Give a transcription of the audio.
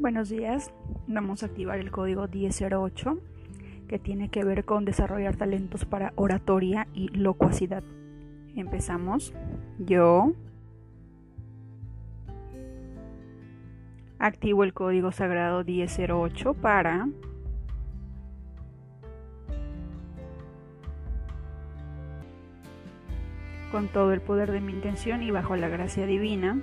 Buenos días, vamos a activar el código 1008 que tiene que ver con desarrollar talentos para oratoria y locuacidad. Empezamos. Yo activo el código sagrado 1008 para con todo el poder de mi intención y bajo la gracia divina